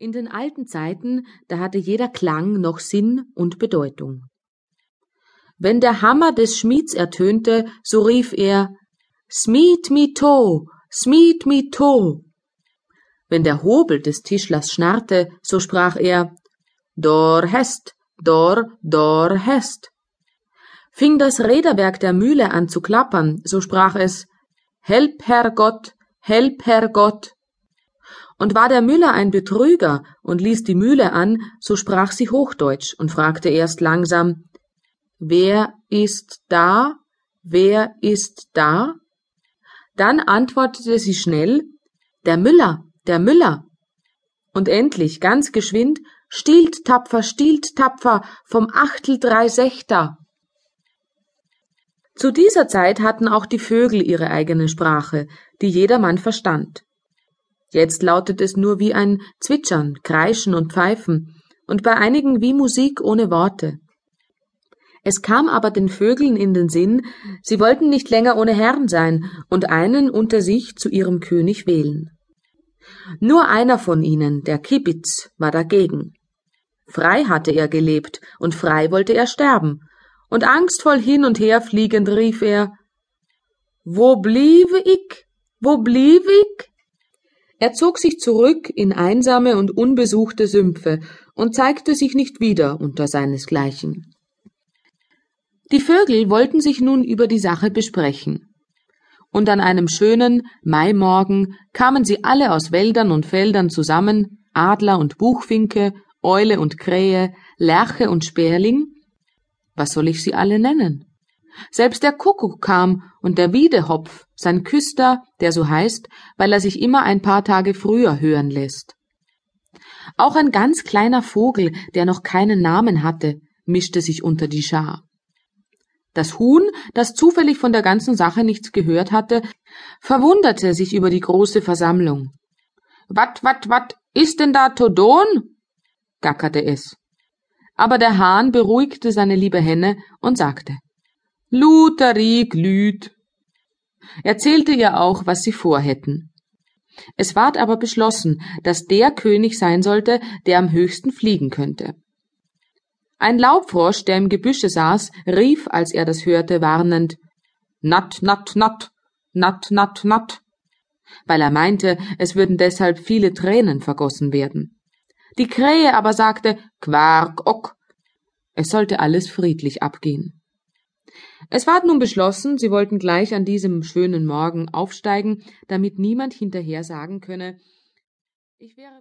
In den alten Zeiten, da hatte jeder Klang noch Sinn und Bedeutung. Wenn der Hammer des Schmieds ertönte, so rief er Smied mi to, smied mi to. Wenn der Hobel des Tischlers schnarrte, so sprach er Dor hest, dor, dor hest. Fing das Räderwerk der Mühle an zu klappern, so sprach es Help, Herr Gott, help, Herr Gott. Und war der Müller ein Betrüger und ließ die Mühle an, so sprach sie Hochdeutsch und fragte erst langsam Wer ist da? Wer ist da? Dann antwortete sie schnell Der Müller, der Müller. Und endlich, ganz geschwind, stiehlt tapfer, stiehlt tapfer vom Achtel drei Sechter. Zu dieser Zeit hatten auch die Vögel ihre eigene Sprache, die jedermann verstand. Jetzt lautet es nur wie ein Zwitschern, Kreischen und Pfeifen und bei einigen wie Musik ohne Worte. Es kam aber den Vögeln in den Sinn, sie wollten nicht länger ohne Herrn sein und einen unter sich zu ihrem König wählen. Nur einer von ihnen, der Kibitz, war dagegen. Frei hatte er gelebt und frei wollte er sterben, und angstvoll hin und her fliegend rief er Wo bliebe ich? Wo blieb ich? Er zog sich zurück in einsame und unbesuchte Sümpfe und zeigte sich nicht wieder unter seinesgleichen. Die Vögel wollten sich nun über die Sache besprechen. Und an einem schönen Maimorgen kamen sie alle aus Wäldern und Feldern zusammen, Adler und Buchfinke, Eule und Krähe, Lerche und Sperling. Was soll ich sie alle nennen? Selbst der Kuckuck kam und der Wiedehopf, sein Küster, der so heißt, weil er sich immer ein paar Tage früher hören lässt. Auch ein ganz kleiner Vogel, der noch keinen Namen hatte, mischte sich unter die Schar. Das Huhn, das zufällig von der ganzen Sache nichts gehört hatte, verwunderte sich über die große Versammlung. Wat, wat, wat, ist denn da Todon? gackerte es. Aber der Hahn beruhigte seine liebe Henne und sagte, Lutherie glüht. Erzählte ihr auch, was sie vorhätten. Es ward aber beschlossen, dass der König sein sollte, der am höchsten fliegen könnte. Ein Laubfrosch, der im Gebüsche saß, rief, als er das hörte, warnend Natt, natt, natt, natt, natt, natt, weil er meinte, es würden deshalb viele Tränen vergossen werden. Die Krähe aber sagte Quark, ock. Es sollte alles friedlich abgehen. Es ward nun beschlossen, sie wollten gleich an diesem schönen Morgen aufsteigen, damit niemand hinterher sagen könne, ich wäre